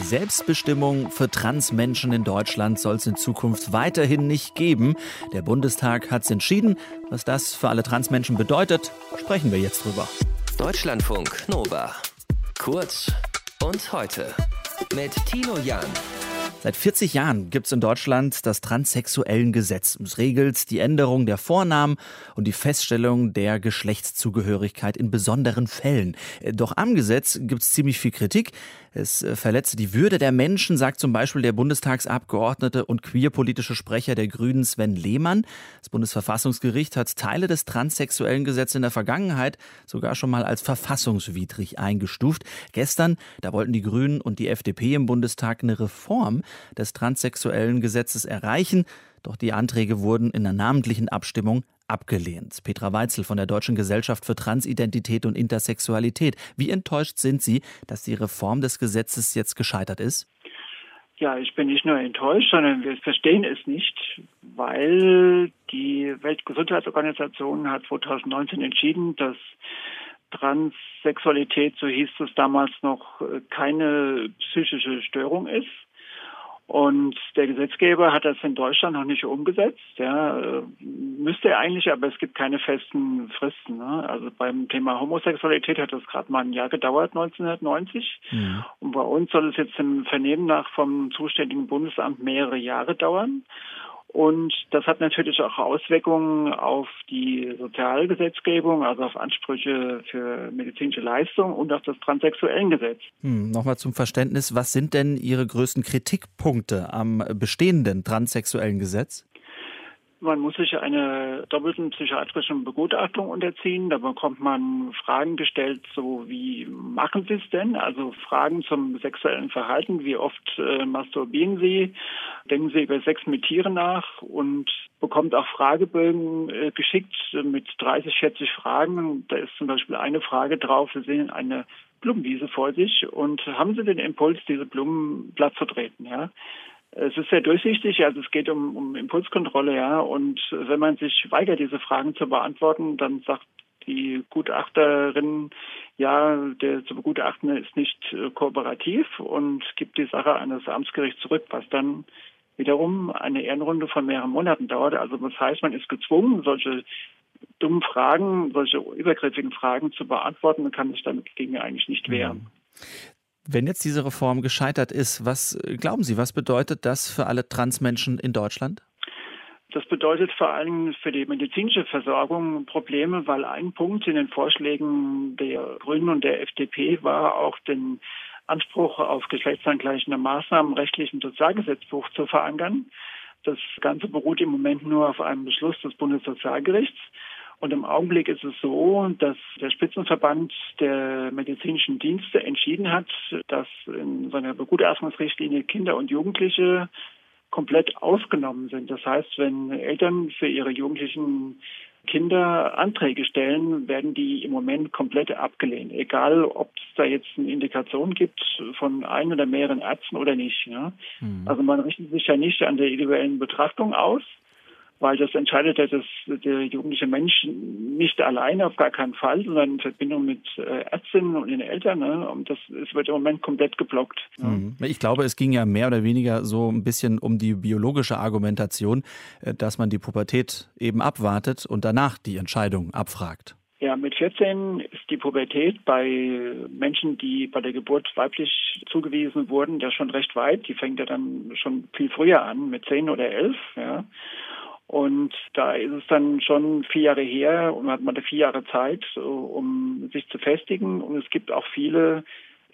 Selbstbestimmung für Transmenschen in Deutschland soll es in Zukunft weiterhin nicht geben. Der Bundestag hat es entschieden. Was das für alle Transmenschen bedeutet, sprechen wir jetzt drüber. Deutschlandfunk Nova. Kurz und heute mit Tino Jan. Seit 40 Jahren gibt es in Deutschland das transsexuellen Gesetz. Es regelt die Änderung der Vornamen und die Feststellung der Geschlechtszugehörigkeit in besonderen Fällen. Doch am Gesetz gibt es ziemlich viel Kritik. Es äh, verletze die Würde der Menschen, sagt zum Beispiel der Bundestagsabgeordnete und queerpolitische Sprecher der Grünen Sven Lehmann. Das Bundesverfassungsgericht hat Teile des transsexuellen Gesetzes in der Vergangenheit sogar schon mal als verfassungswidrig eingestuft. Gestern, da wollten die Grünen und die FDP im Bundestag eine Reform des transsexuellen Gesetzes erreichen. Doch die Anträge wurden in einer namentlichen Abstimmung abgelehnt. Petra Weitzel von der Deutschen Gesellschaft für Transidentität und Intersexualität. Wie enttäuscht sind Sie, dass die Reform des Gesetzes jetzt gescheitert ist? Ja, ich bin nicht nur enttäuscht, sondern wir verstehen es nicht, weil die Weltgesundheitsorganisation hat 2019 entschieden, dass Transsexualität, so hieß es damals noch, keine psychische Störung ist. Und der Gesetzgeber hat das in Deutschland noch nicht umgesetzt. Ja, äh, müsste er eigentlich, aber es gibt keine festen Fristen. Ne? Also beim Thema Homosexualität hat das gerade mal ein Jahr gedauert, 1990. Ja. Und bei uns soll es jetzt im Vernehmen nach vom zuständigen Bundesamt mehrere Jahre dauern. Und das hat natürlich auch Auswirkungen auf die Sozialgesetzgebung, also auf Ansprüche für medizinische Leistung und auf das Transsexuellengesetz. Hm, Nochmal zum Verständnis, was sind denn Ihre größten Kritikpunkte am bestehenden transsexuellen Gesetz? Man muss sich einer doppelten psychiatrischen Begutachtung unterziehen. Da bekommt man Fragen gestellt, so wie machen Sie es denn? Also Fragen zum sexuellen Verhalten. Wie oft äh, masturbieren Sie? Denken Sie über Sex mit Tieren nach? Und bekommt auch Fragebögen äh, geschickt mit 30, 40 Fragen. Da ist zum Beispiel eine Frage drauf. Sie sehen eine Blumenwiese vor sich und haben Sie den Impuls, diese Blumen platt zu treten? Ja? Es ist sehr durchsichtig, also es geht um, um Impulskontrolle, ja. Und wenn man sich weigert, diese Fragen zu beantworten, dann sagt die Gutachterin, ja, der zu begutachtende ist nicht äh, kooperativ und gibt die Sache an das Amtsgericht zurück, was dann wiederum eine Ehrenrunde von mehreren Monaten dauert. Also das heißt, man ist gezwungen, solche dummen Fragen, solche übergriffigen Fragen zu beantworten und kann sich damit gegen eigentlich nicht wehren. Wenn jetzt diese Reform gescheitert ist, was äh, glauben Sie, was bedeutet das für alle Transmenschen in Deutschland? Das bedeutet vor allem für die medizinische Versorgung Probleme, weil ein Punkt in den Vorschlägen der Grünen und der FDP war auch den Anspruch auf geschlechtsangleichende Maßnahmen rechtlich im Sozialgesetzbuch zu verankern. Das Ganze beruht im Moment nur auf einem Beschluss des Bundessozialgerichts. Und im Augenblick ist es so, dass der Spitzenverband der medizinischen Dienste entschieden hat, dass in seiner Begutachtungsrichtlinie Kinder und Jugendliche komplett ausgenommen sind. Das heißt, wenn Eltern für ihre jugendlichen Kinder Anträge stellen, werden die im Moment komplett abgelehnt. Egal, ob es da jetzt eine Indikation gibt von ein oder mehreren Ärzten oder nicht. Ja. Mhm. Also man richtet sich ja nicht an der individuellen Betrachtung aus, weil das entscheidet ja das, der jugendliche Mensch nicht alleine, auf gar keinen Fall, sondern in Verbindung mit äh, Ärztinnen und den Eltern. Ne? Und das es wird im Moment komplett geblockt. Mhm. Ich glaube, es ging ja mehr oder weniger so ein bisschen um die biologische Argumentation, äh, dass man die Pubertät eben abwartet und danach die Entscheidung abfragt. Ja, mit 14 ist die Pubertät bei Menschen, die bei der Geburt weiblich zugewiesen wurden, ja schon recht weit. Die fängt ja dann schon viel früher an, mit 10 oder 11. Ja. Und da ist es dann schon vier Jahre her und hat man da vier Jahre Zeit, um sich zu festigen. Und es gibt auch viele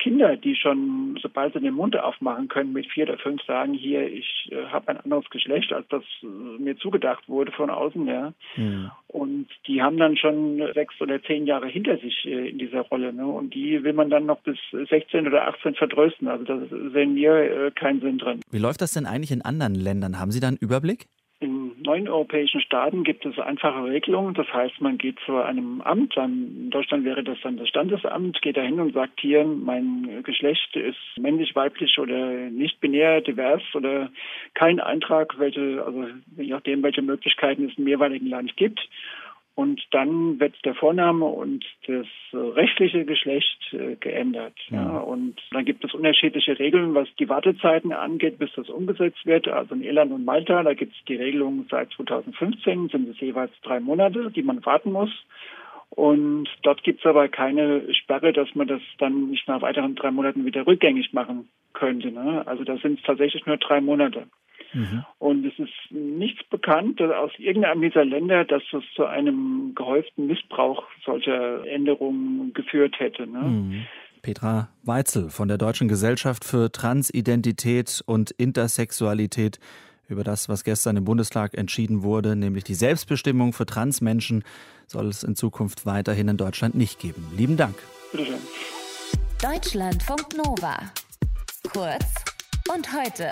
Kinder, die schon, sobald sie den Mund aufmachen können, mit vier oder fünf sagen, hier, ich äh, habe ein anderes Geschlecht, als das äh, mir zugedacht wurde von außen, ja. ja. Und die haben dann schon sechs oder zehn Jahre hinter sich äh, in dieser Rolle, ne? Und die will man dann noch bis 16 oder 18 vertrösten. Also da sehen wir äh, keinen Sinn drin. Wie läuft das denn eigentlich in anderen Ländern? Haben Sie da einen Überblick? Neuen europäischen Staaten gibt es einfache Regelungen. Das heißt, man geht zu einem Amt, in Deutschland wäre das dann das Standesamt, geht dahin und sagt hier, mein Geschlecht ist männlich, weiblich oder nicht binär, divers oder kein Eintrag, welche, also je nachdem, welche Möglichkeiten es im jeweiligen Land gibt. Und dann wird der Vorname und das rechtliche Geschlecht äh, geändert. Ja. ja. Und dann gibt es unterschiedliche Regeln, was die Wartezeiten angeht, bis das umgesetzt wird. Also in Irland und Malta, da gibt es die Regelung seit 2015, sind es jeweils drei Monate, die man warten muss. Und dort gibt es aber keine Sperre, dass man das dann nicht nach weiteren drei Monaten wieder rückgängig machen könnte. Ne? Also da sind es tatsächlich nur drei Monate. Mhm. Und es ist nichts bekannt aus irgendeinem dieser Länder, dass es zu einem gehäuften Missbrauch solcher Änderungen geführt hätte. Ne? Mhm. Petra Weitzel von der Deutschen Gesellschaft für Transidentität und Intersexualität über das, was gestern im Bundestag entschieden wurde, nämlich die Selbstbestimmung für Transmenschen, soll es in Zukunft weiterhin in Deutschland nicht geben. Lieben Dank. Bitte Deutschlandfunk Nova. Kurz und heute.